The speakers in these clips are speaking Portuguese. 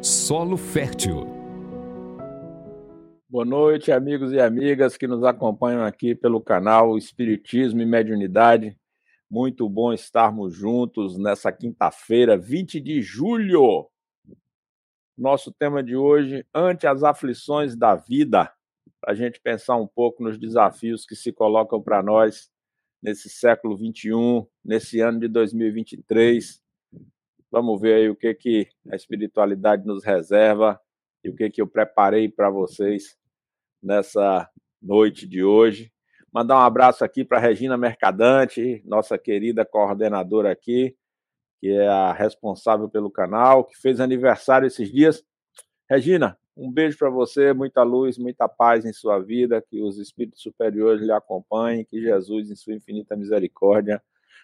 Solo Fértil. Boa noite, amigos e amigas que nos acompanham aqui pelo canal Espiritismo e Mediunidade. Muito bom estarmos juntos nessa quinta-feira, 20 de julho. Nosso tema de hoje, ante as aflições da vida, para a gente pensar um pouco nos desafios que se colocam para nós nesse século 21, nesse ano de 2023. Vamos ver aí o que, que a espiritualidade nos reserva e o que, que eu preparei para vocês nessa noite de hoje. Mandar um abraço aqui para Regina Mercadante, nossa querida coordenadora aqui, que é a responsável pelo canal, que fez aniversário esses dias. Regina, um beijo para você, muita luz, muita paz em sua vida, que os espíritos superiores lhe acompanhem, que Jesus, em sua infinita misericórdia,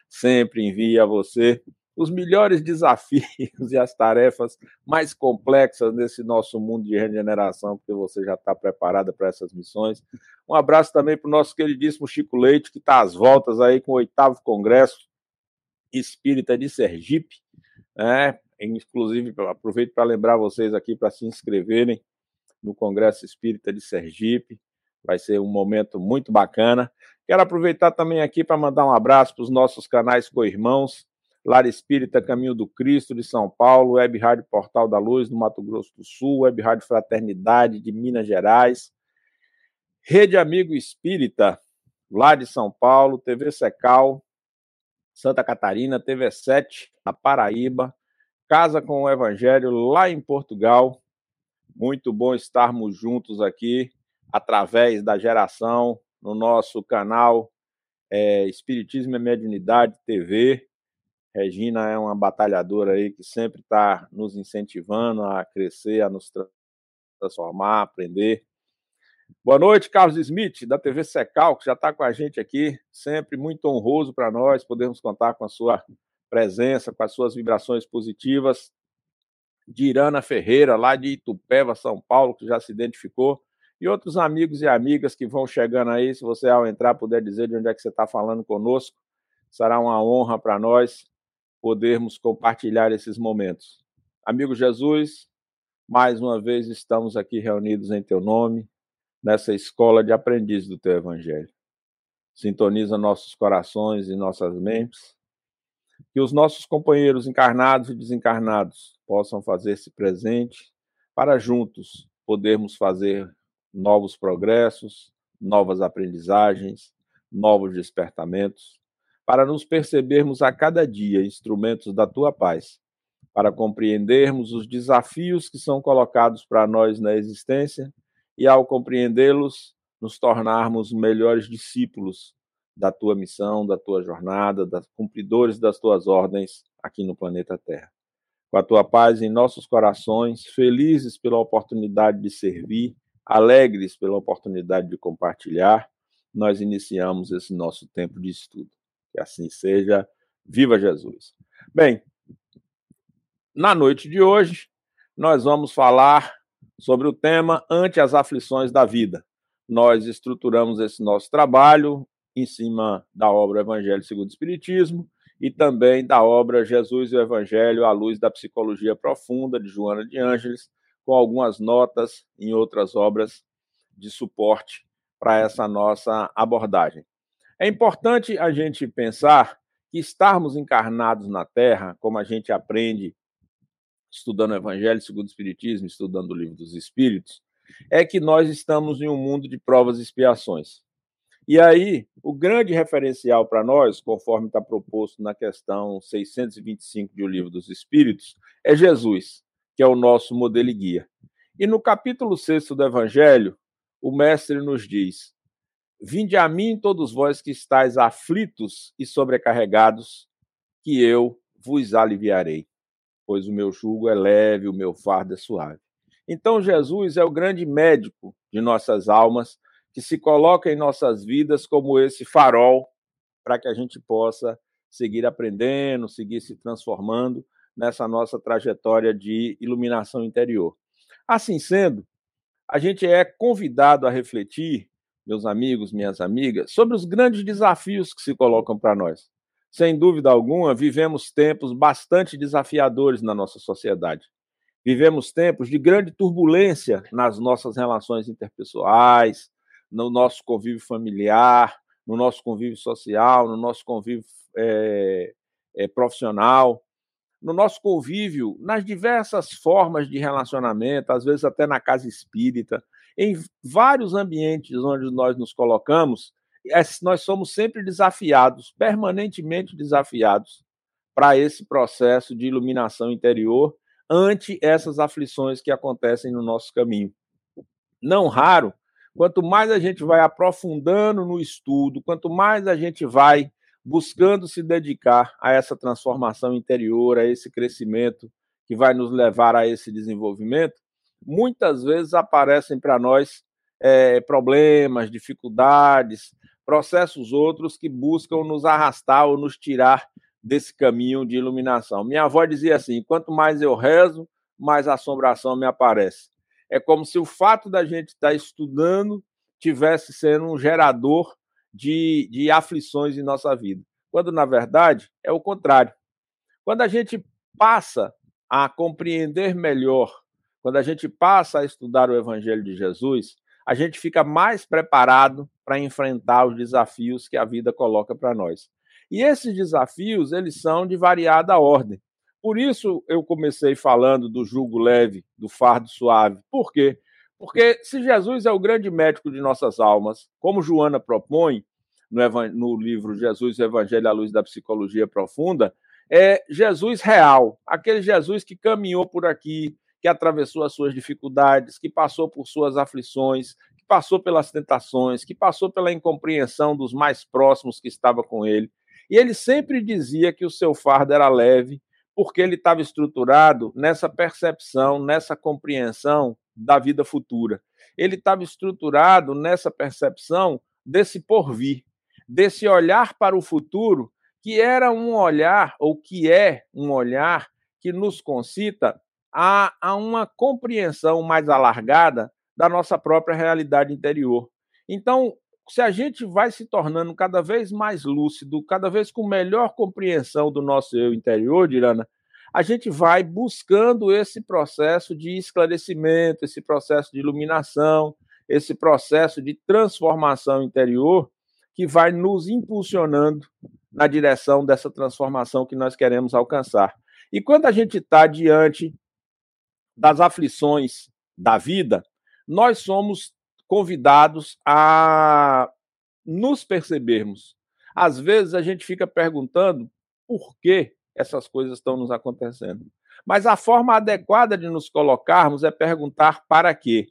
sempre envie a você os melhores desafios e as tarefas mais complexas nesse nosso mundo de regeneração, porque você já está preparada para essas missões. Um abraço também para o nosso queridíssimo Chico Leite, que está às voltas aí com o oitavo Congresso Espírita de Sergipe, né? Inclusive, aproveito para lembrar vocês aqui para se inscreverem no Congresso Espírita de Sergipe. Vai ser um momento muito bacana. Quero aproveitar também aqui para mandar um abraço para os nossos canais co-irmãos, Lar Espírita Caminho do Cristo de São Paulo, Web Rádio Portal da Luz do Mato Grosso do Sul, Web Rádio Fraternidade de Minas Gerais, Rede Amigo Espírita lá de São Paulo, TV Secal, Santa Catarina, TV 7 na Paraíba, Casa com o Evangelho lá em Portugal. Muito bom estarmos juntos aqui através da geração no nosso canal é, Espiritismo e Mediunidade TV. Regina é uma batalhadora aí que sempre está nos incentivando a crescer, a nos transformar, aprender. Boa noite, Carlos Smith, da TV Secal, que já está com a gente aqui. Sempre muito honroso para nós podermos contar com a sua presença, com as suas vibrações positivas. Dirana Ferreira, lá de Itupeva, São Paulo, que já se identificou. E outros amigos e amigas que vão chegando aí. Se você, ao entrar, puder dizer de onde é que você está falando conosco, será uma honra para nós podermos compartilhar esses momentos. Amigo Jesus, mais uma vez estamos aqui reunidos em Teu nome, nessa escola de aprendiz do Teu Evangelho. Sintoniza nossos corações e nossas mentes que os nossos companheiros encarnados e desencarnados possam fazer-se presente para juntos podermos fazer novos progressos, novas aprendizagens, novos despertamentos, para nos percebermos a cada dia instrumentos da tua paz, para compreendermos os desafios que são colocados para nós na existência e, ao compreendê-los, nos tornarmos melhores discípulos da tua missão, da tua jornada, das cumpridores das tuas ordens aqui no planeta Terra. Com a tua paz em nossos corações, felizes pela oportunidade de servir, alegres pela oportunidade de compartilhar, nós iniciamos esse nosso tempo de estudo. Que assim seja. Viva Jesus. Bem, na noite de hoje, nós vamos falar sobre o tema Ante as aflições da vida. Nós estruturamos esse nosso trabalho em cima da obra Evangelho segundo o Espiritismo e também da obra Jesus e o Evangelho à luz da psicologia profunda de Joana de Ângeles, com algumas notas em outras obras de suporte para essa nossa abordagem. É importante a gente pensar que estarmos encarnados na Terra, como a gente aprende estudando o Evangelho segundo o Espiritismo, estudando o Livro dos Espíritos, é que nós estamos em um mundo de provas e expiações. E aí, o grande referencial para nós, conforme está proposto na questão 625 de O Livro dos Espíritos, é Jesus, que é o nosso modelo e guia. E no capítulo 6 do Evangelho, o Mestre nos diz: Vinde a mim, todos vós que estáis aflitos e sobrecarregados, que eu vos aliviarei, pois o meu jugo é leve, o meu fardo é suave. Então, Jesus é o grande médico de nossas almas que se coloca em nossas vidas como esse farol para que a gente possa seguir aprendendo, seguir se transformando nessa nossa trajetória de iluminação interior. Assim sendo, a gente é convidado a refletir, meus amigos, minhas amigas, sobre os grandes desafios que se colocam para nós. Sem dúvida alguma, vivemos tempos bastante desafiadores na nossa sociedade. Vivemos tempos de grande turbulência nas nossas relações interpessoais, no nosso convívio familiar, no nosso convívio social, no nosso convívio é, é, profissional, no nosso convívio, nas diversas formas de relacionamento, às vezes até na casa espírita, em vários ambientes onde nós nos colocamos, nós somos sempre desafiados, permanentemente desafiados, para esse processo de iluminação interior ante essas aflições que acontecem no nosso caminho. Não raro, quanto mais a gente vai aprofundando no estudo, quanto mais a gente vai buscando se dedicar a essa transformação interior, a esse crescimento que vai nos levar a esse desenvolvimento, muitas vezes aparecem para nós é, problemas, dificuldades, processos outros que buscam nos arrastar ou nos tirar desse caminho de iluminação. Minha avó dizia assim: quanto mais eu rezo, mais assombração me aparece. É como se o fato da gente estar estudando tivesse sendo um gerador de, de aflições em nossa vida, quando na verdade é o contrário. Quando a gente passa a compreender melhor, quando a gente passa a estudar o Evangelho de Jesus, a gente fica mais preparado para enfrentar os desafios que a vida coloca para nós. E esses desafios, eles são de variada ordem. Por isso eu comecei falando do jugo leve, do fardo suave. Por quê? Porque se Jesus é o grande médico de nossas almas, como Joana propõe no, livro Jesus, Evangelho à Luz da Psicologia Profunda, é Jesus real, aquele Jesus que caminhou por aqui, que atravessou as suas dificuldades, que passou por suas aflições, que passou pelas tentações, que passou pela incompreensão dos mais próximos que estava com ele. E ele sempre dizia que o seu fardo era leve, porque ele estava estruturado nessa percepção, nessa compreensão da vida futura. Ele estava estruturado nessa percepção desse porvir, desse olhar para o futuro, que era um olhar, ou que é um olhar, que nos concita a, a uma compreensão mais alargada da nossa própria realidade interior. Então, se a gente vai se tornando cada vez mais lúcido, cada vez com melhor compreensão do nosso eu interior, Dirana, a gente vai buscando esse processo de esclarecimento, esse processo de iluminação, esse processo de transformação interior que vai nos impulsionando na direção dessa transformação que nós queremos alcançar. E quando a gente está diante das aflições da vida, nós somos convidados a nos percebermos. Às vezes a gente fica perguntando por que essas coisas estão nos acontecendo. Mas a forma adequada de nos colocarmos é perguntar para quê.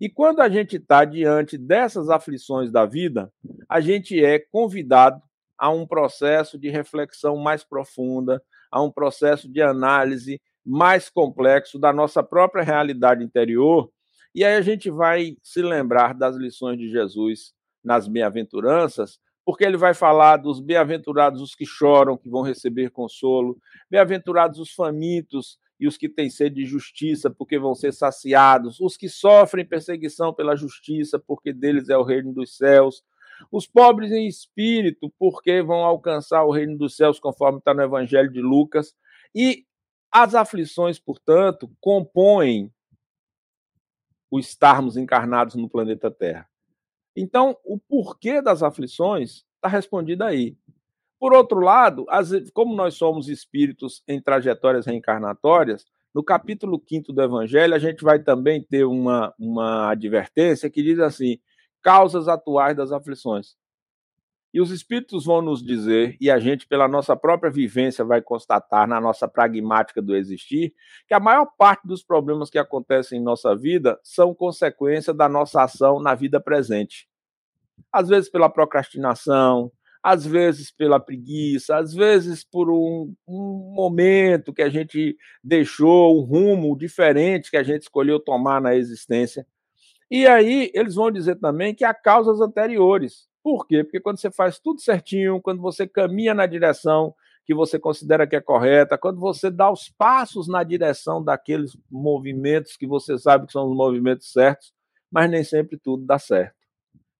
E quando a gente está diante dessas aflições da vida, a gente é convidado a um processo de reflexão mais profunda, a um processo de análise mais complexo da nossa própria realidade interior. E aí a gente vai se lembrar das lições de Jesus nas bem-aventuranças porque ele vai falar dos bem-aventurados os que choram, que vão receber consolo, bem-aventurados os famintos e os que têm sede de justiça, porque vão ser saciados, os que sofrem perseguição pela justiça, porque deles é o reino dos céus, os pobres em espírito, porque vão alcançar o reino dos céus, conforme está no Evangelho de Lucas, e as aflições, portanto, compõem o estarmos encarnados no planeta Terra. Então, o porquê das aflições está respondido aí. Por outro lado, como nós somos espíritos em trajetórias reencarnatórias, no capítulo 5 do Evangelho, a gente vai também ter uma, uma advertência que diz assim: causas atuais das aflições. E os espíritos vão nos dizer, e a gente, pela nossa própria vivência, vai constatar na nossa pragmática do existir, que a maior parte dos problemas que acontecem em nossa vida são consequência da nossa ação na vida presente. Às vezes pela procrastinação, às vezes pela preguiça, às vezes por um, um, momento que a gente deixou, um rumo diferente que a gente escolheu tomar na existência. E aí eles vão dizer também que há causas anteriores. Por quê? Porque quando você faz tudo certinho, quando você caminha na direção que você considera que é correta, quando você dá os passos na direção daqueles movimentos que você sabe que são os movimentos certos, mas nem sempre tudo dá certo.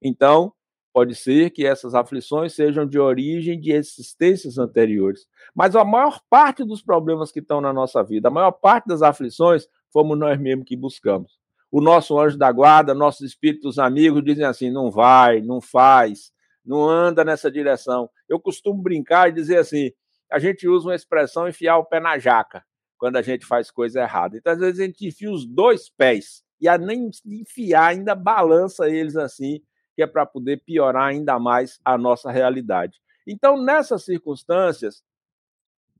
Então, Pode ser que essas aflições sejam de origem de existências anteriores. Mas a maior parte dos problemas que estão na nossa vida, a maior parte das aflições, fomos nós mesmos que buscamos. O nosso anjo da guarda, nossos espíritos amigos dizem assim: não vai, não faz, não anda nessa direção. Eu costumo brincar e dizer assim: a gente usa uma expressão enfiar o pé na jaca quando a gente faz coisa errada. Então, às vezes, a gente enfia os dois pés e a nem enfiar, ainda balança eles assim que é para poder piorar ainda mais a nossa realidade. Então, nessas circunstâncias,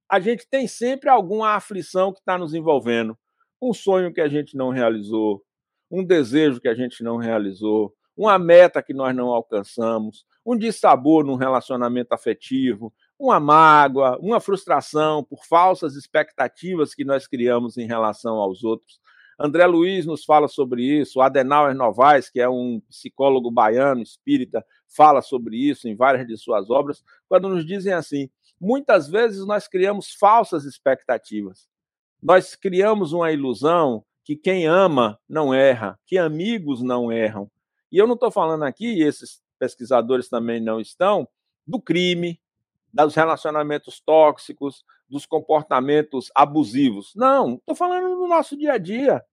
a gente tem sempre alguma aflição que está nos envolvendo. Um sonho que a gente não realizou, um desejo que a gente não realizou, uma meta que nós não alcançamos, um dissabor num relacionamento afetivo, uma mágoa, uma frustração por falsas expectativas que nós criamos em relação aos outros. André Luiz nos fala sobre isso, Adenauer Novaes, que é um psicólogo baiano, espírita, fala sobre isso em várias de suas obras, quando nos dizem assim: muitas vezes nós criamos falsas expectativas. Nós criamos uma ilusão que quem ama não erra, que amigos não erram. E eu não estou falando aqui, e esses pesquisadores também não estão, do crime, dos relacionamentos tóxicos, dos comportamentos abusivos. Não, estou falando do nosso dia a dia.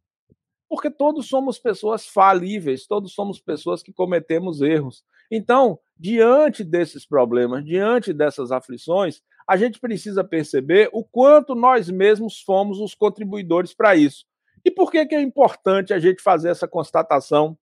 Porque todos somos pessoas falíveis, todos somos pessoas que cometemos erros. Então, diante desses problemas, diante dessas aflições, a gente precisa perceber o quanto nós mesmos fomos os contribuidores para isso. E por que, que é importante a gente fazer essa constatação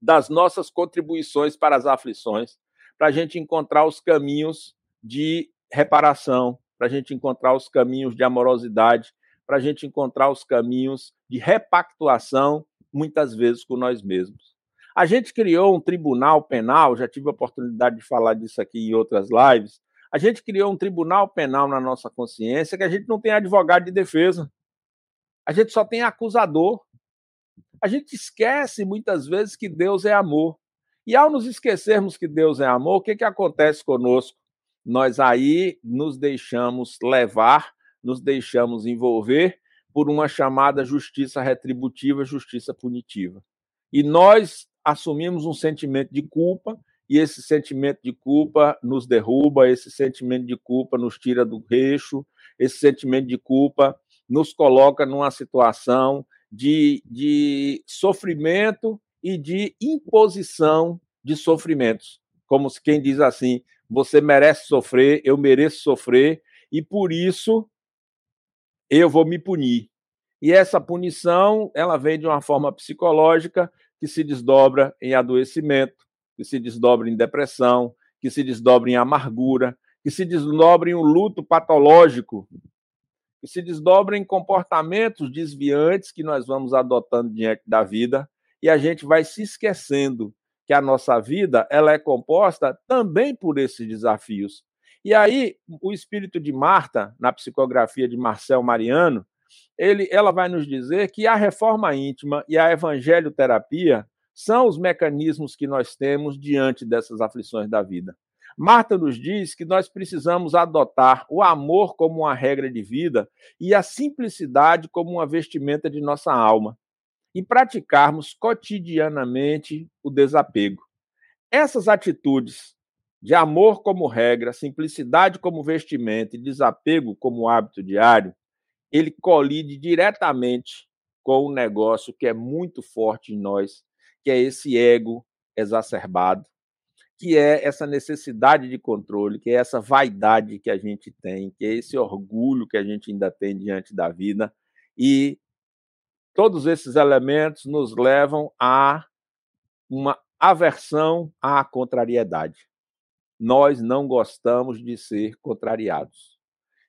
das nossas contribuições para as aflições? Para a gente encontrar os caminhos de reparação, para a gente encontrar os caminhos de amorosidade, para a gente encontrar os caminhos de repactuação, muitas vezes com nós mesmos. A gente criou um tribunal penal, já tive a oportunidade de falar disso aqui em outras lives. A gente criou um tribunal penal na nossa consciência que a gente não tem advogado de defesa. A gente só tem acusador. A gente esquece muitas vezes que Deus é amor. E ao nos esquecermos que Deus é amor, o que, que acontece conosco? nós aí nos deixamos levar, nos deixamos envolver por uma chamada justiça retributiva, justiça punitiva. E nós assumimos um sentimento de culpa, e esse sentimento de culpa nos derruba, esse sentimento de culpa nos tira do eixo, esse sentimento de culpa nos coloca numa situação de, de sofrimento e de imposição de sofrimentos. Como quem diz assim: você merece sofrer, eu mereço sofrer, e por isso eu vou me punir. E essa punição, ela vem de uma forma psicológica que se desdobra em adoecimento, que se desdobra em depressão, que se desdobra em amargura, que se desdobra em um luto patológico, que se desdobra em comportamentos desviantes que nós vamos adotando diante da vida e a gente vai se esquecendo que a nossa vida ela é composta também por esses desafios. E aí, o espírito de Marta, na psicografia de Marcel Mariano, ele, ela vai nos dizer que a reforma íntima e a evangelioterapia são os mecanismos que nós temos diante dessas aflições da vida. Marta nos diz que nós precisamos adotar o amor como uma regra de vida e a simplicidade como uma vestimenta de nossa alma e praticarmos cotidianamente o desapego. Essas atitudes de amor como regra, simplicidade como vestimento e desapego como hábito diário, ele colide diretamente com um negócio que é muito forte em nós, que é esse ego exacerbado, que é essa necessidade de controle, que é essa vaidade que a gente tem, que é esse orgulho que a gente ainda tem diante da vida e Todos esses elementos nos levam a uma aversão à contrariedade. Nós não gostamos de ser contrariados.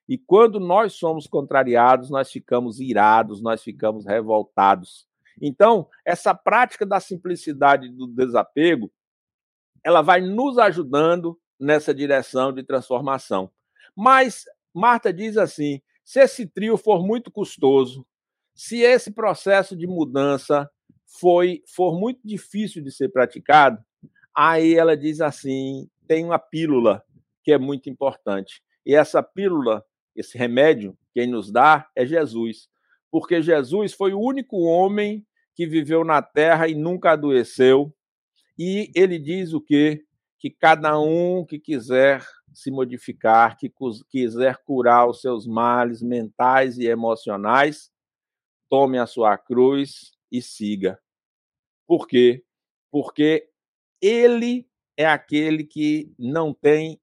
E quando nós somos contrariados, nós ficamos irados, nós ficamos revoltados. Então, essa prática da simplicidade do desapego, ela vai nos ajudando nessa direção de transformação. Mas Marta diz assim: se esse trio for muito custoso, se esse processo de mudança foi for muito difícil de ser praticado, aí ela diz assim: tem uma pílula que é muito importante. E essa pílula, esse remédio, quem nos dá é Jesus. Porque Jesus foi o único homem que viveu na terra e nunca adoeceu. E ele diz o quê? que cada um que quiser se modificar, que quiser curar os seus males mentais e emocionais, tome a sua cruz e siga. Por quê? Porque ele é aquele que não tem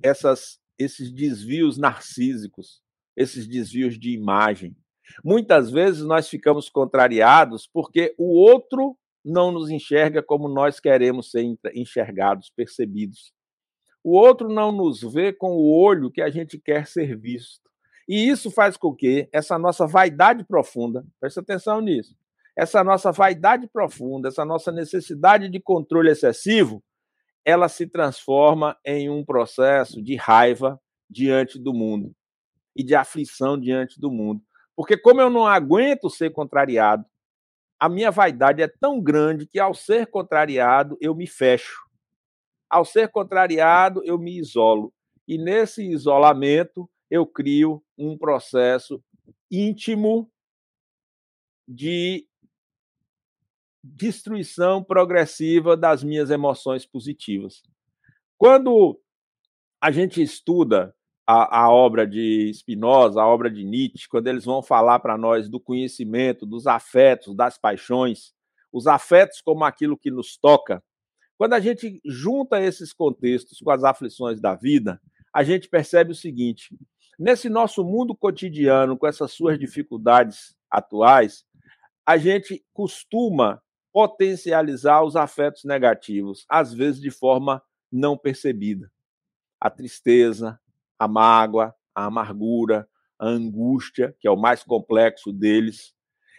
essas, esses desvios narcísicos, esses desvios de imagem. Muitas vezes nós ficamos contrariados porque o outro não nos enxerga como nós queremos ser enxergados, percebidos. O outro não nos vê com o olho que a gente quer ser visto. E isso faz com que essa nossa vaidade profunda, preste atenção nisso, essa nossa vaidade profunda, essa nossa necessidade de controle excessivo, ela se transforma em um processo de raiva diante do mundo e de aflição diante do mundo. Porque, como eu não aguento ser contrariado, a minha vaidade é tão grande que, ao ser contrariado, eu me fecho. Ao ser contrariado, eu me isolo. E nesse isolamento, eu crio um processo íntimo de destruição progressiva das minhas emoções positivas. Quando a gente estuda a, a obra de Spinoza, a obra de Nietzsche, quando eles vão falar para nós do conhecimento, dos afetos, das paixões, os afetos como aquilo que nos toca, quando a gente junta esses contextos com as aflições da vida, a gente percebe o seguinte: nesse nosso mundo cotidiano, com essas suas dificuldades atuais, a gente costuma potencializar os afetos negativos, às vezes de forma não percebida. A tristeza, a mágoa, a amargura, a angústia, que é o mais complexo deles,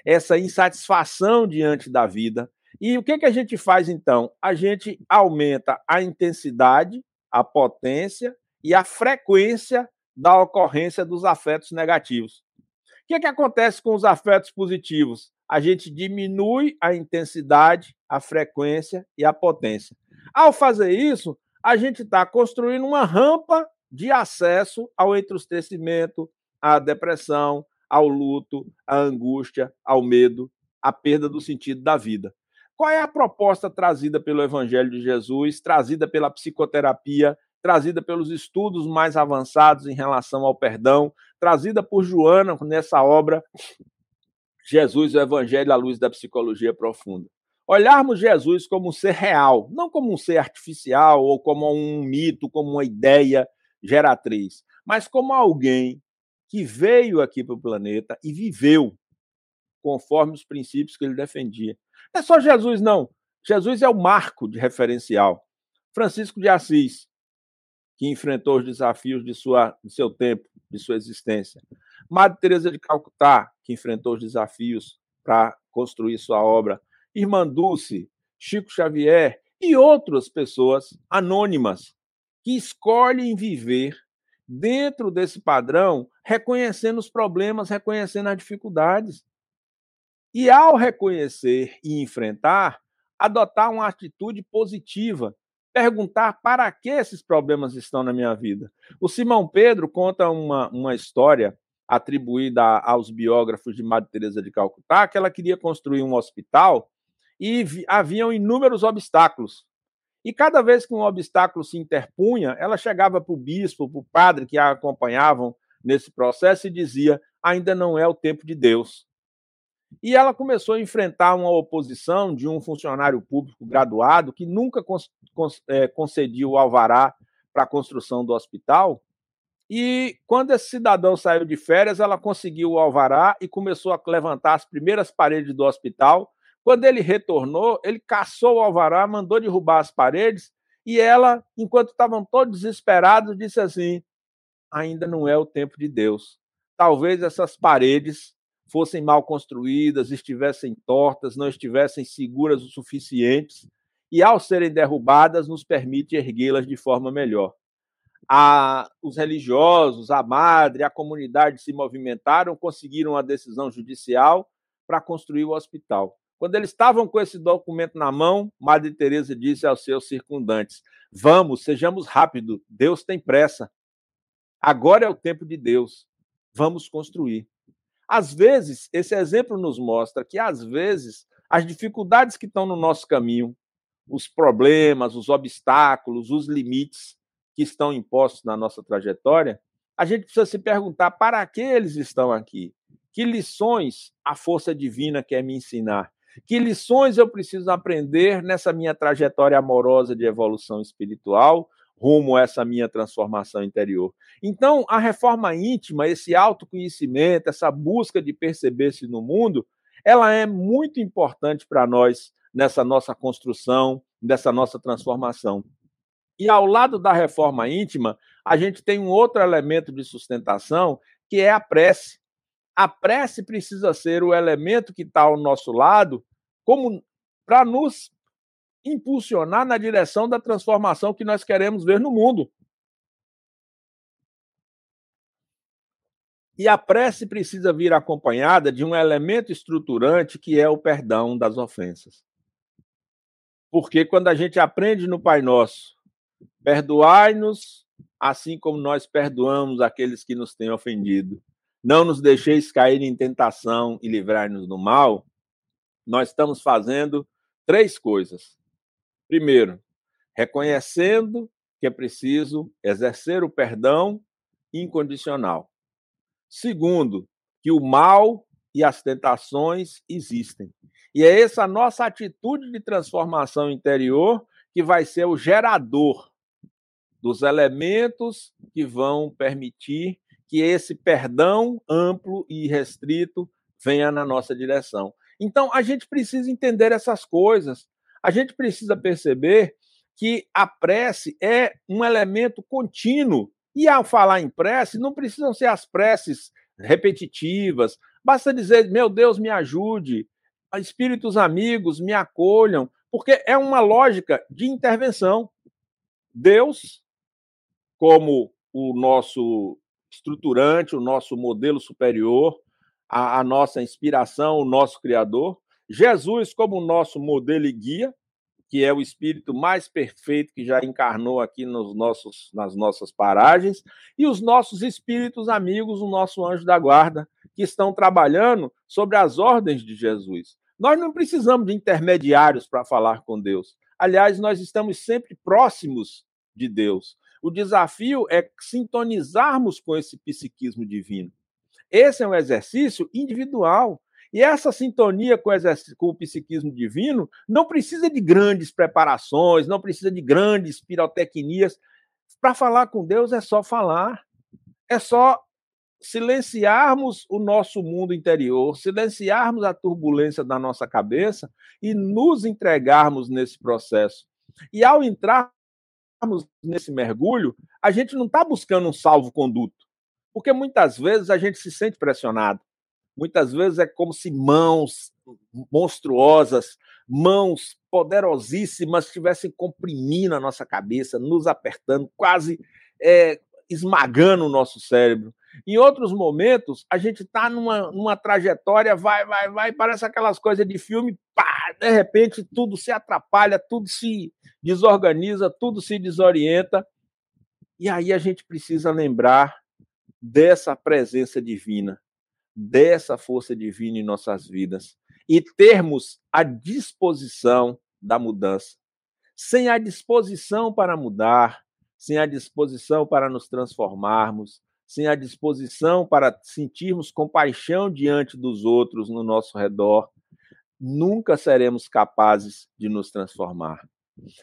essa insatisfação diante da vida. E o que, que a gente faz então? A gente aumenta a intensidade, a potência e a frequência da ocorrência dos afetos negativos. O que, que acontece com os afetos positivos? A gente diminui a intensidade, a frequência e a potência. Ao fazer isso, a gente está construindo uma rampa de acesso ao entristecimento, à depressão, ao luto, à angústia, ao medo, à perda do sentido da vida. Qual é a proposta trazida pelo Evangelho de Jesus, trazida pela psicoterapia, trazida pelos estudos mais avançados em relação ao perdão, trazida por Joana nessa obra Jesus, o Evangelho à luz da psicologia profunda? Olharmos Jesus como um ser real, não como um ser artificial ou como um mito, como uma ideia geratriz, mas como alguém que veio aqui para o planeta e viveu conforme os princípios que ele defendia. Não é só Jesus, não. Jesus é o marco de referencial. Francisco de Assis, que enfrentou os desafios de, sua, de seu tempo, de sua existência. Madre Teresa de Calcutá, que enfrentou os desafios para construir sua obra. Irmã Dulce, Chico Xavier e outras pessoas anônimas que escolhem viver dentro desse padrão, reconhecendo os problemas, reconhecendo as dificuldades. E ao reconhecer e enfrentar, adotar uma atitude positiva, perguntar para que esses problemas estão na minha vida. O Simão Pedro conta uma, uma história atribuída aos biógrafos de Madre Teresa de Calcutá, que ela queria construir um hospital e haviam inúmeros obstáculos. E cada vez que um obstáculo se interpunha, ela chegava para o bispo, para o padre que a acompanhavam nesse processo e dizia: ainda não é o tempo de Deus. E ela começou a enfrentar uma oposição de um funcionário público graduado que nunca é, concediu o alvará para a construção do hospital. E quando esse cidadão saiu de férias, ela conseguiu o alvará e começou a levantar as primeiras paredes do hospital quando ele retornou, ele caçou o alvará, mandou derrubar as paredes, e ela, enquanto estavam todos desesperados, disse assim: ainda não é o tempo de Deus. Talvez essas paredes fossem mal construídas, estivessem tortas, não estivessem seguras o suficientes, e ao serem derrubadas, nos permite erguê-las de forma melhor. A, os religiosos, a madre, a comunidade se movimentaram, conseguiram a decisão judicial para construir o hospital. Quando eles estavam com esse documento na mão, Madre Teresa disse aos seus circundantes: "Vamos, sejamos rápidos, Deus tem pressa. Agora é o tempo de Deus. Vamos construir." Às vezes, esse exemplo nos mostra que às vezes as dificuldades que estão no nosso caminho, os problemas, os obstáculos, os limites que estão impostos na nossa trajetória, a gente precisa se perguntar para que eles estão aqui? Que lições a força divina quer me ensinar? Que lições eu preciso aprender nessa minha trajetória amorosa de evolução espiritual, rumo a essa minha transformação interior? Então, a reforma íntima, esse autoconhecimento, essa busca de perceber-se no mundo, ela é muito importante para nós nessa nossa construção, dessa nossa transformação. E ao lado da reforma íntima, a gente tem um outro elemento de sustentação, que é a prece. A prece precisa ser o elemento que está ao nosso lado, como para nos impulsionar na direção da transformação que nós queremos ver no mundo. E a prece precisa vir acompanhada de um elemento estruturante que é o perdão das ofensas. Porque quando a gente aprende no Pai Nosso, perdoai-nos assim como nós perdoamos aqueles que nos têm ofendido. Não nos deixeis cair em tentação e livrai-nos do mal. Nós estamos fazendo três coisas. Primeiro, reconhecendo que é preciso exercer o perdão incondicional. Segundo, que o mal e as tentações existem. E é essa nossa atitude de transformação interior que vai ser o gerador dos elementos que vão permitir que esse perdão amplo e restrito venha na nossa direção. Então, a gente precisa entender essas coisas. A gente precisa perceber que a prece é um elemento contínuo. E ao falar em prece, não precisam ser as preces repetitivas. Basta dizer, meu Deus, me ajude, espíritos amigos me acolham, porque é uma lógica de intervenção. Deus, como o nosso estruturante, o nosso modelo superior, a, a nossa inspiração, o nosso Criador, Jesus, como nosso modelo e guia, que é o espírito mais perfeito que já encarnou aqui nos nossos, nas nossas paragens, e os nossos espíritos amigos, o nosso anjo da guarda, que estão trabalhando sobre as ordens de Jesus. Nós não precisamos de intermediários para falar com Deus. Aliás, nós estamos sempre próximos de Deus. O desafio é sintonizarmos com esse psiquismo divino. Esse é um exercício individual. E essa sintonia com o, com o psiquismo divino não precisa de grandes preparações, não precisa de grandes pirotecnias. Para falar com Deus é só falar, é só silenciarmos o nosso mundo interior, silenciarmos a turbulência da nossa cabeça e nos entregarmos nesse processo. E ao entrarmos nesse mergulho, a gente não está buscando um salvo-conduto, porque muitas vezes a gente se sente pressionado. Muitas vezes é como se mãos monstruosas, mãos poderosíssimas estivessem comprimindo a nossa cabeça, nos apertando, quase é, esmagando o nosso cérebro. Em outros momentos, a gente está numa, numa trajetória, vai, vai, vai, parece aquelas coisas de filme, pá, de repente tudo se atrapalha, tudo se desorganiza, tudo se desorienta. E aí a gente precisa lembrar dessa presença divina, dessa força divina em nossas vidas e termos a disposição da mudança. Sem a disposição para mudar, sem a disposição para nos transformarmos, sem a disposição para sentirmos compaixão diante dos outros no nosso redor, nunca seremos capazes de nos transformar.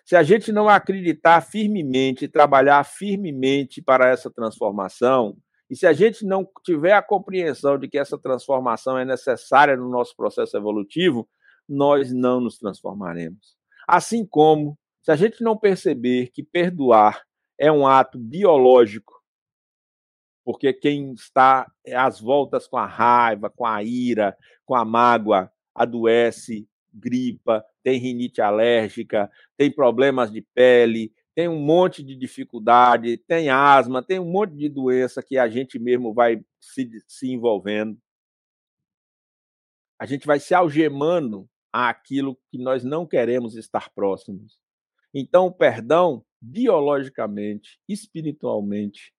Se a gente não acreditar firmemente, trabalhar firmemente para essa transformação, e se a gente não tiver a compreensão de que essa transformação é necessária no nosso processo evolutivo, nós não nos transformaremos. Assim como, se a gente não perceber que perdoar é um ato biológico porque quem está às voltas com a raiva, com a ira, com a mágoa, adoece, gripa, tem rinite alérgica, tem problemas de pele, tem um monte de dificuldade, tem asma, tem um monte de doença que a gente mesmo vai se, se envolvendo. A gente vai se algemando àquilo que nós não queremos estar próximos. Então, o perdão, biologicamente, espiritualmente,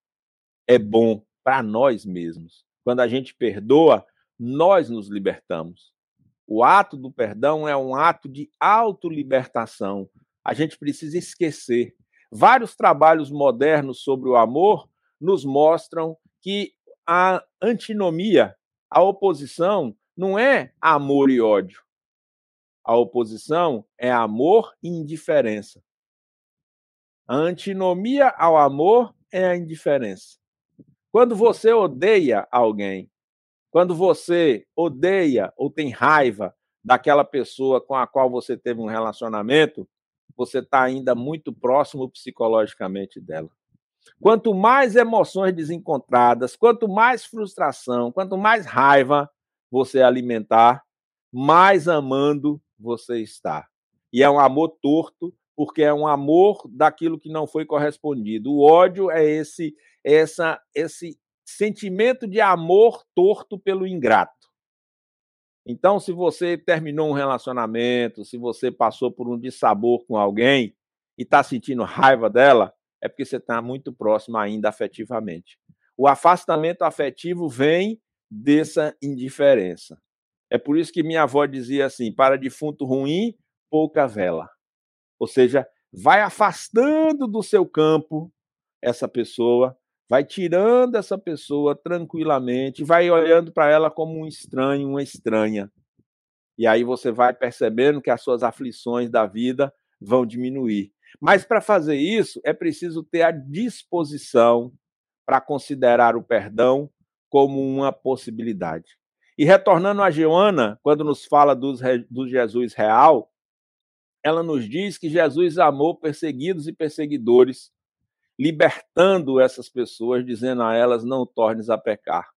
é bom para nós mesmos. Quando a gente perdoa, nós nos libertamos. O ato do perdão é um ato de autolibertação, a gente precisa esquecer. Vários trabalhos modernos sobre o amor nos mostram que a antinomia, a oposição, não é amor e ódio. A oposição é amor e indiferença. A antinomia ao amor é a indiferença. Quando você odeia alguém, quando você odeia ou tem raiva daquela pessoa com a qual você teve um relacionamento, você está ainda muito próximo psicologicamente dela. Quanto mais emoções desencontradas, quanto mais frustração, quanto mais raiva você alimentar, mais amando você está. E é um amor torto, porque é um amor daquilo que não foi correspondido. O ódio é esse essa esse sentimento de amor torto pelo ingrato. Então, se você terminou um relacionamento, se você passou por um dissabor com alguém e está sentindo raiva dela, é porque você está muito próximo ainda afetivamente. O afastamento afetivo vem dessa indiferença. É por isso que minha avó dizia assim: para defunto ruim, pouca vela. Ou seja, vai afastando do seu campo essa pessoa, vai tirando essa pessoa tranquilamente, vai olhando para ela como um estranho, uma estranha. E aí você vai percebendo que as suas aflições da vida vão diminuir. Mas para fazer isso, é preciso ter a disposição para considerar o perdão como uma possibilidade. E retornando a Joana, quando nos fala do, Jesus real, ela nos diz que Jesus amou perseguidos e perseguidores libertando essas pessoas, dizendo a elas: não tornes a pecar.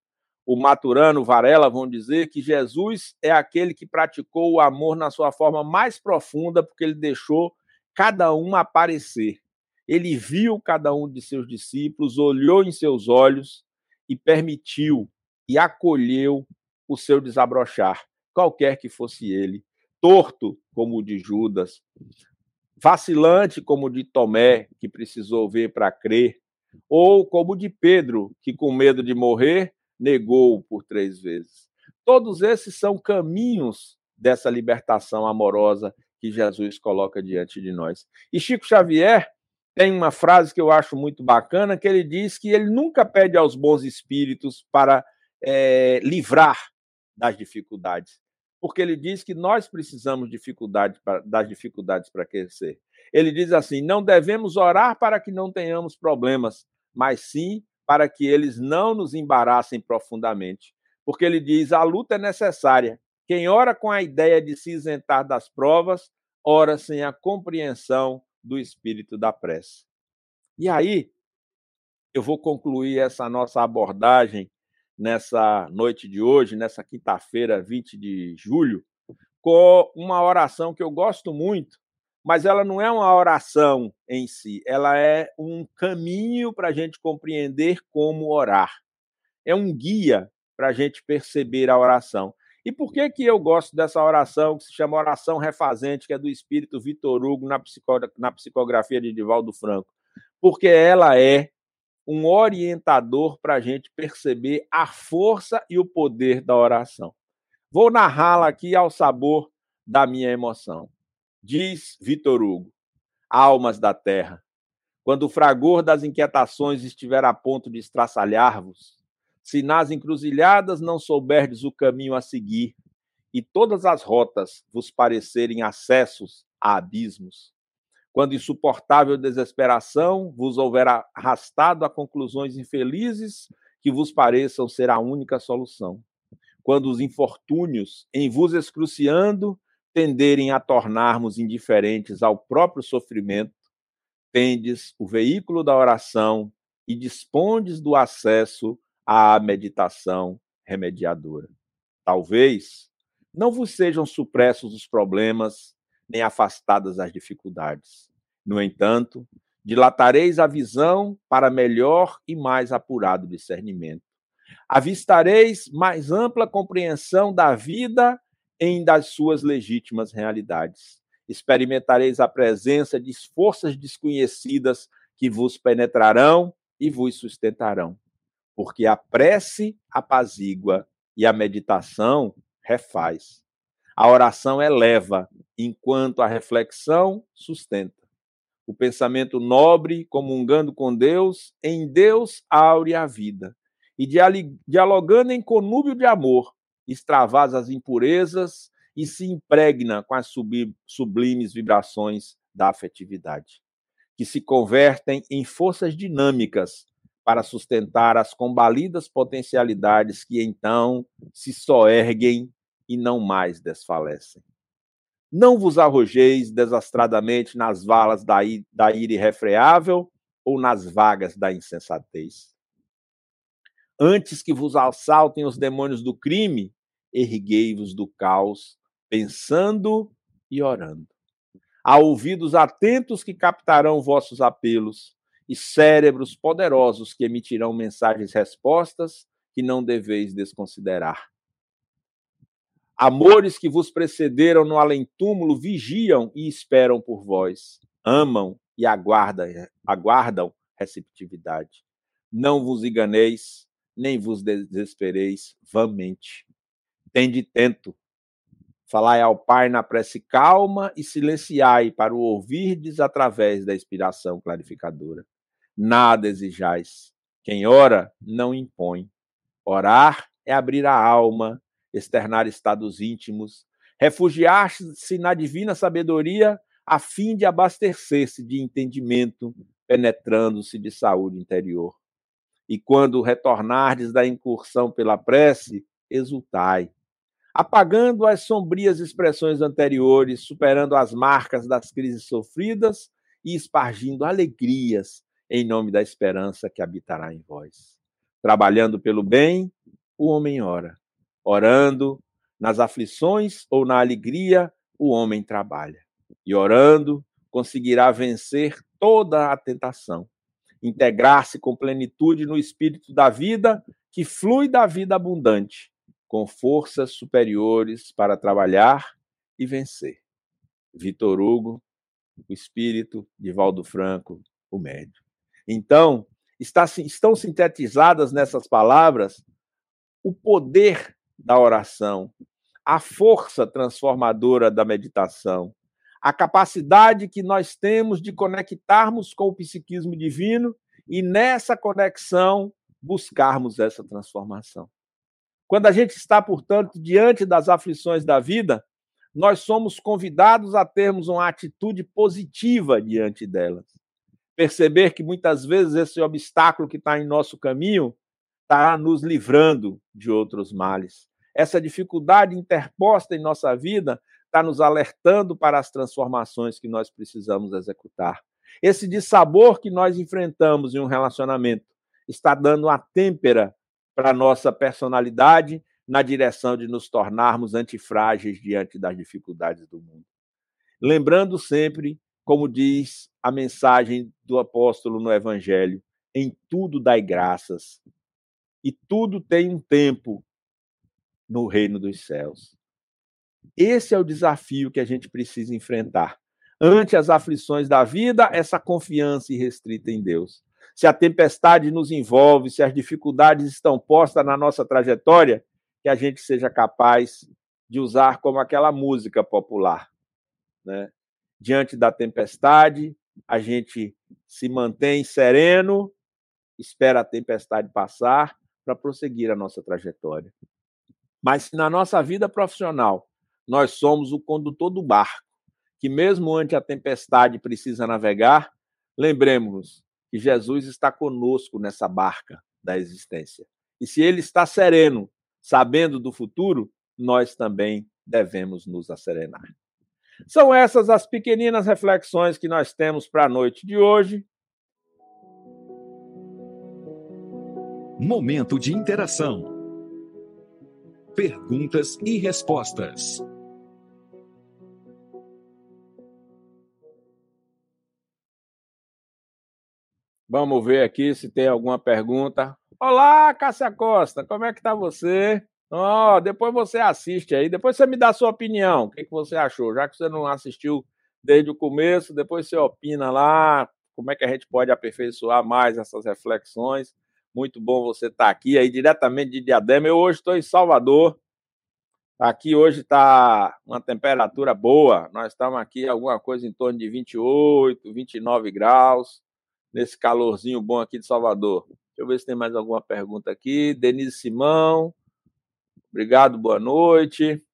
O Maturano, Varela vão dizer que Jesus é aquele que praticou o amor na sua forma mais profunda, porque ele deixou cada um aparecer. Ele viu cada um de seus discípulos, olhou em seus olhos e permitiu e acolheu o seu desabrochar, qualquer que fosse ele, torto como o de Judas, vacilante como o de Tomé, que precisou ver para crer, ou como o de Pedro, que com medo de morrer negou por três vezes. Todos esses são caminhos dessa libertação amorosa que Jesus coloca diante de nós. E Chico Xavier tem uma frase que eu acho muito bacana, que ele diz que ele nunca pede aos bons espíritos para é, livrar das dificuldades porque ele diz que nós precisamos dificuldade pra, das dificuldades para crescer. Ele diz assim: não devemos orar para que não tenhamos problemas, mas sim para que eles não nos embaraçem profundamente. Porque ele diz: a luta é necessária. Quem ora com a ideia de se isentar das provas, ora sem a compreensão do espírito da prece. E aí, eu vou concluir essa nossa abordagem nessa noite de hoje, nessa quinta-feira, 20 de julho, com uma oração que eu gosto muito, mas ela não é uma oração em si, ela é um caminho para a gente compreender como orar. É um guia para a gente perceber a oração. E por que, que eu gosto dessa oração que se chama oração refazente, que é do espírito Vitor Hugo na, na psicografia de Divaldo Franco? Porque ela é um orientador para a gente perceber a força e o poder da oração. Vou narrá-la aqui ao sabor da minha emoção. Diz Vitor Hugo: Almas da terra, quando o fragor das inquietações estiver a ponto de estraçalhar-vos, se nas encruzilhadas não souberdes o caminho a seguir, e todas as rotas vos parecerem acessos a abismos, quando insuportável desesperação vos houver arrastado a conclusões infelizes que vos pareçam ser a única solução. Quando os infortúnios, em vos excruciando, tenderem a tornarmos indiferentes ao próprio sofrimento, tendes o veículo da oração e dispondes do acesso à meditação remediadora. Talvez não vos sejam supressos os problemas nem afastadas as dificuldades. No entanto, dilatareis a visão para melhor e mais apurado discernimento. Avistareis mais ampla compreensão da vida em das suas legítimas realidades. Experimentareis a presença de forças desconhecidas que vos penetrarão e vos sustentarão. Porque a prece apazigua e a meditação refaz. A oração eleva, enquanto a reflexão sustenta. O pensamento nobre, comungando com Deus, em Deus aure a vida. E dialogando em conúbio de amor, extravasa as impurezas e se impregna com as sublimes vibrações da afetividade, que se convertem em forças dinâmicas para sustentar as combalidas potencialidades que então se soerguem e não mais desfalecem. Não vos arrojeis desastradamente nas valas da, da ira irrefreável ou nas vagas da insensatez. Antes que vos assaltem os demônios do crime, erguei-vos do caos, pensando e orando. Há ouvidos atentos que captarão vossos apelos e cérebros poderosos que emitirão mensagens respostas que não deveis desconsiderar. Amores que vos precederam no além-túmulo vigiam e esperam por vós, amam e aguardam, aguardam receptividade. Não vos enganeis, nem vos desespereis vamente. Tende tento, Falai ao Pai na prece calma e silenciai para o ouvirdes através da inspiração clarificadora. Nada exijais. Quem ora, não impõe. Orar é abrir a alma, externar estados íntimos, refugiar-se na divina sabedoria a fim de abastecer-se de entendimento, penetrando-se de saúde interior. E quando retornardes da incursão pela prece, exultai, apagando as sombrias expressões anteriores, superando as marcas das crises sofridas e espargindo alegrias em nome da esperança que habitará em vós. Trabalhando pelo bem, o homem ora. Orando, nas aflições ou na alegria, o homem trabalha. E orando, conseguirá vencer toda a tentação, integrar-se com plenitude no espírito da vida que flui da vida abundante com forças superiores para trabalhar e vencer. Vitor Hugo, o espírito de Valdo Franco, o médio. Então, está, estão sintetizadas nessas palavras o poder da oração, a força transformadora da meditação, a capacidade que nós temos de conectarmos com o psiquismo divino e nessa conexão buscarmos essa transformação. Quando a gente está, portanto, diante das aflições da vida, nós somos convidados a termos uma atitude positiva diante delas. Perceber que muitas vezes esse obstáculo que está em nosso caminho está nos livrando de outros males. Essa dificuldade interposta em nossa vida está nos alertando para as transformações que nós precisamos executar. Esse dissabor que nós enfrentamos em um relacionamento está dando a têmpera para a nossa personalidade na direção de nos tornarmos antifrágeis diante das dificuldades do mundo. Lembrando sempre, como diz a mensagem do apóstolo no Evangelho, em tudo dai graças, e tudo tem um tempo no reino dos céus. Esse é o desafio que a gente precisa enfrentar. Ante as aflições da vida, essa confiança irrestrita em Deus se a tempestade nos envolve, se as dificuldades estão postas na nossa trajetória, que a gente seja capaz de usar como aquela música popular. Né? Diante da tempestade, a gente se mantém sereno, espera a tempestade passar para prosseguir a nossa trajetória. Mas se na nossa vida profissional nós somos o condutor do barco, que mesmo ante a tempestade precisa navegar, lembremos que Jesus está conosco nessa barca da existência. E se ele está sereno, sabendo do futuro, nós também devemos nos acerenar. São essas as pequeninas reflexões que nós temos para a noite de hoje. Momento de interação. Perguntas e respostas. Vamos ver aqui se tem alguma pergunta. Olá, Cássia Costa, como é que tá você? Oh, depois você assiste aí, depois você me dá a sua opinião. O que, que você achou? Já que você não assistiu desde o começo, depois você opina lá como é que a gente pode aperfeiçoar mais essas reflexões. Muito bom você estar tá aqui aí diretamente de Diadema. Eu hoje estou em Salvador, Aqui hoje está uma temperatura boa. Nós estamos aqui alguma coisa em torno de 28, 29 graus, nesse calorzinho bom aqui de Salvador. Deixa eu ver se tem mais alguma pergunta aqui. Denise Simão. Obrigado, boa noite.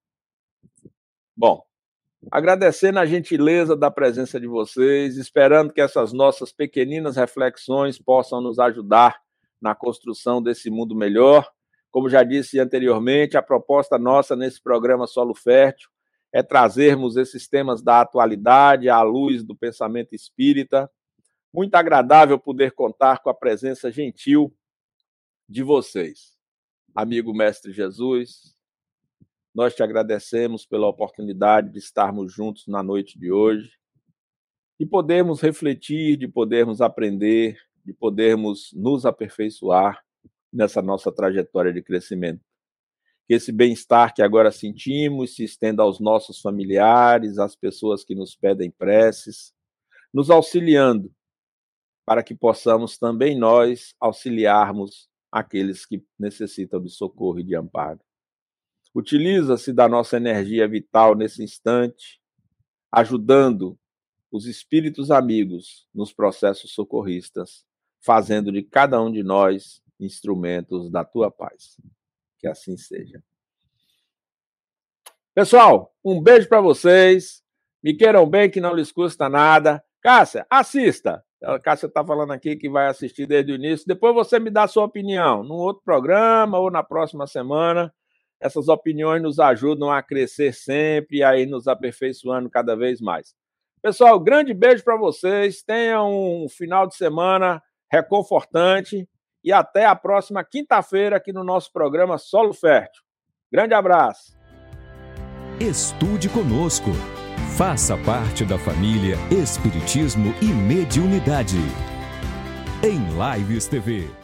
Bom, agradecendo a gentileza da presença de vocês, esperando que essas nossas pequeninas reflexões possam nos ajudar na construção desse mundo melhor. Como já disse anteriormente, a proposta nossa nesse programa Solo Fértil é trazermos esses temas da atualidade à luz do pensamento espírita. Muito agradável poder contar com a presença gentil de vocês. Amigo Mestre Jesus, nós te agradecemos pela oportunidade de estarmos juntos na noite de hoje, de podermos refletir, de podermos aprender, de podermos nos aperfeiçoar nessa nossa trajetória de crescimento. Que esse bem-estar que agora sentimos se estenda aos nossos familiares, às pessoas que nos pedem preces, nos auxiliando para que possamos também nós auxiliarmos aqueles que necessitam de socorro e de amparo. Utiliza-se da nossa energia vital nesse instante, ajudando os espíritos amigos nos processos socorristas, fazendo de cada um de nós instrumentos da tua paz. Que assim seja. Pessoal, um beijo para vocês. Me queiram bem, que não lhes custa nada. Cássia, assista. A Cássia está falando aqui que vai assistir desde o início. Depois você me dá a sua opinião, num outro programa ou na próxima semana. Essas opiniões nos ajudam a crescer sempre e aí nos aperfeiçoando cada vez mais. Pessoal, grande beijo para vocês. Tenham um final de semana reconfortante e até a próxima quinta-feira aqui no nosso programa Solo Fértil. Grande abraço. Estude conosco. Faça parte da família Espiritismo e Mediunidade. Em Lives TV.